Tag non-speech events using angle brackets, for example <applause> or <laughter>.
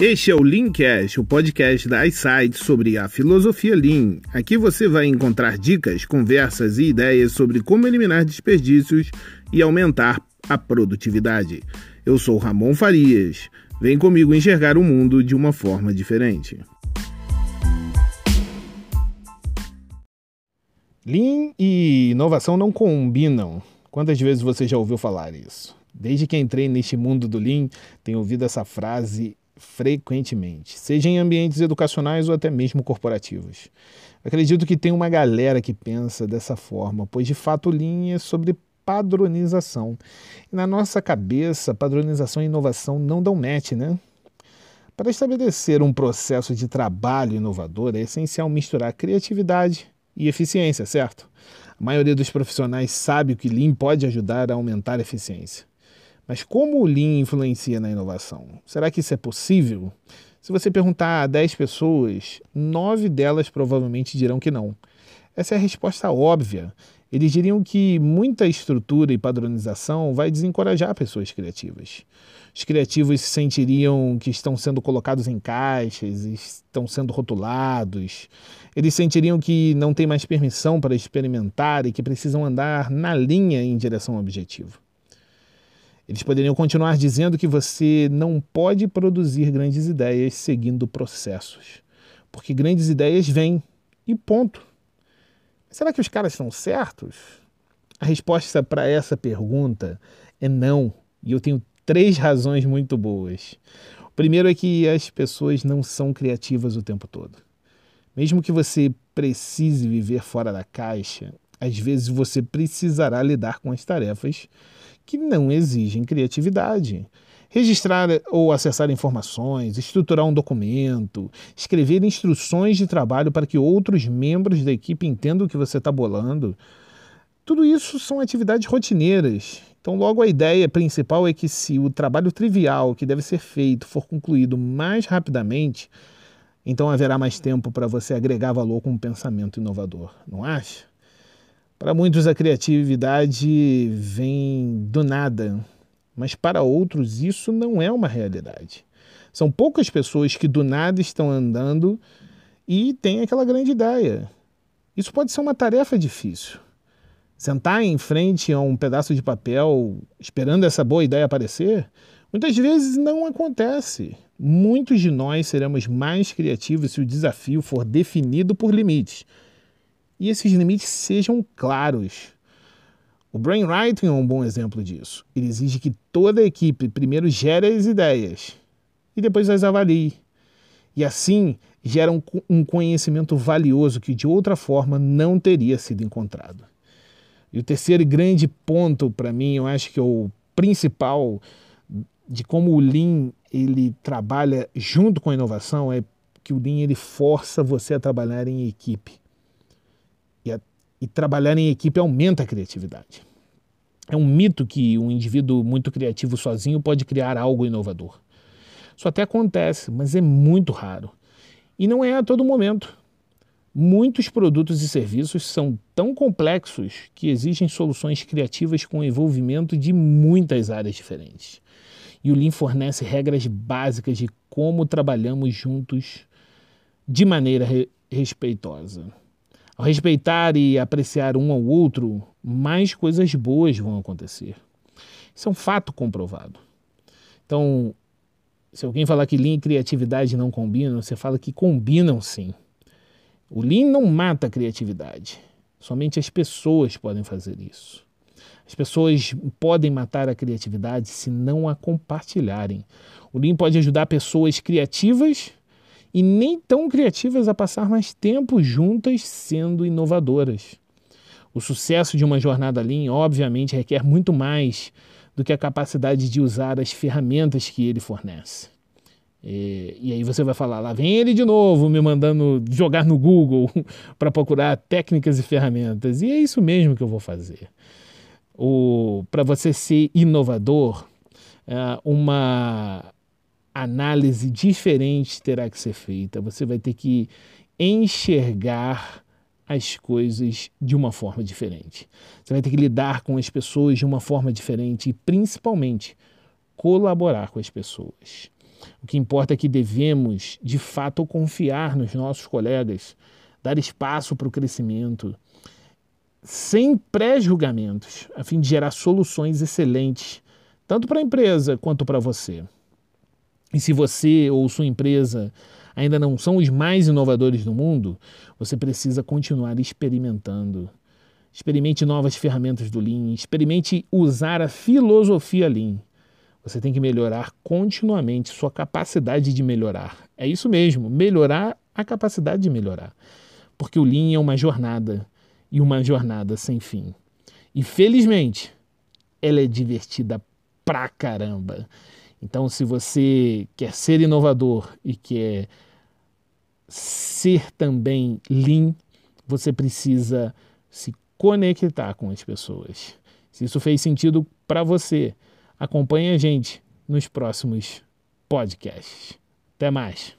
Este é o Leancast, o podcast da iSight sobre a filosofia Lean. Aqui você vai encontrar dicas, conversas e ideias sobre como eliminar desperdícios e aumentar a produtividade. Eu sou Ramon Farias. Vem comigo enxergar o mundo de uma forma diferente. Lean e inovação não combinam. Quantas vezes você já ouviu falar isso? Desde que entrei neste mundo do Lean, tenho ouvido essa frase frequentemente, seja em ambientes educacionais ou até mesmo corporativos. Acredito que tem uma galera que pensa dessa forma, pois de fato linha é sobre padronização. E na nossa cabeça, padronização e inovação não dão match, né? Para estabelecer um processo de trabalho inovador, é essencial misturar criatividade e eficiência, certo? A maioria dos profissionais sabe que Lean pode ajudar a aumentar a eficiência. Mas como o Lean influencia na inovação? Será que isso é possível? Se você perguntar a 10 pessoas, 9 delas provavelmente dirão que não. Essa é a resposta óbvia. Eles diriam que muita estrutura e padronização vai desencorajar pessoas criativas. Os criativos se sentiriam que estão sendo colocados em caixas, estão sendo rotulados. Eles sentiriam que não têm mais permissão para experimentar e que precisam andar na linha em direção ao objetivo. Eles poderiam continuar dizendo que você não pode produzir grandes ideias seguindo processos, porque grandes ideias vêm e ponto. Será que os caras estão certos? A resposta para essa pergunta é não, e eu tenho três razões muito boas. O primeiro é que as pessoas não são criativas o tempo todo. Mesmo que você precise viver fora da caixa, às vezes você precisará lidar com as tarefas que não exigem criatividade. Registrar ou acessar informações, estruturar um documento, escrever instruções de trabalho para que outros membros da equipe entendam o que você está bolando. Tudo isso são atividades rotineiras. Então, logo, a ideia principal é que, se o trabalho trivial que deve ser feito for concluído mais rapidamente, então haverá mais tempo para você agregar valor com um pensamento inovador, não acha? Para muitos, a criatividade vem do nada, mas para outros, isso não é uma realidade. São poucas pessoas que do nada estão andando e têm aquela grande ideia. Isso pode ser uma tarefa difícil. Sentar em frente a um pedaço de papel esperando essa boa ideia aparecer, muitas vezes não acontece. Muitos de nós seremos mais criativos se o desafio for definido por limites e esses limites sejam claros. O brainwriting é um bom exemplo disso. Ele exige que toda a equipe primeiro gere as ideias e depois as avalie. E assim gera um, um conhecimento valioso que de outra forma não teria sido encontrado. E o terceiro grande ponto para mim, eu acho que é o principal de como o Lean ele trabalha junto com a inovação é que o Lean ele força você a trabalhar em equipe. E trabalhar em equipe aumenta a criatividade. É um mito que um indivíduo muito criativo sozinho pode criar algo inovador. Isso até acontece, mas é muito raro. E não é a todo momento. Muitos produtos e serviços são tão complexos que exigem soluções criativas com envolvimento de muitas áreas diferentes. E o Lean fornece regras básicas de como trabalhamos juntos de maneira re respeitosa. Ao respeitar e apreciar um ao outro, mais coisas boas vão acontecer. Isso é um fato comprovado. Então, se alguém falar que Lean e criatividade não combinam, você fala que combinam sim. O Lean não mata a criatividade. Somente as pessoas podem fazer isso. As pessoas podem matar a criatividade se não a compartilharem. O Lean pode ajudar pessoas criativas e nem tão criativas a passar mais tempo juntas sendo inovadoras. O sucesso de uma jornada Lean, obviamente, requer muito mais do que a capacidade de usar as ferramentas que ele fornece. E, e, aí você vai falar, lá vem ele de novo me mandando jogar no Google <laughs> para procurar técnicas e ferramentas. E é isso mesmo que eu vou fazer. Para você ser inovador, é, uma análise diferente terá que ser feita. Você vai ter que enxergar as coisas de uma forma diferente. Você vai ter que lidar com as pessoas de uma forma diferente e, principalmente, colaborar com as pessoas. O que importa é que devemos, de fato, confiar nos nossos colegas, dar espaço para o crescimento, sem pré-julgamentos, a fim de gerar soluções excelentes, tanto para a empresa quanto para você. E se você ou sua empresa ainda não são os mais inovadores do mundo, você precisa continuar experimentando. Experimente novas ferramentas do Lean, experimente usar a filosofia Lean. Você tem que melhorar continuamente sua capacidade de melhorar. É isso mesmo, melhorar a capacidade de melhorar. Porque o Lean é uma jornada e uma jornada sem fim. E felizmente, ela é divertida pra caramba. Então, se você quer ser inovador e quer ser também lean, você precisa se conectar com as pessoas. Se isso fez sentido para você, acompanhe a gente nos próximos podcasts. Até mais.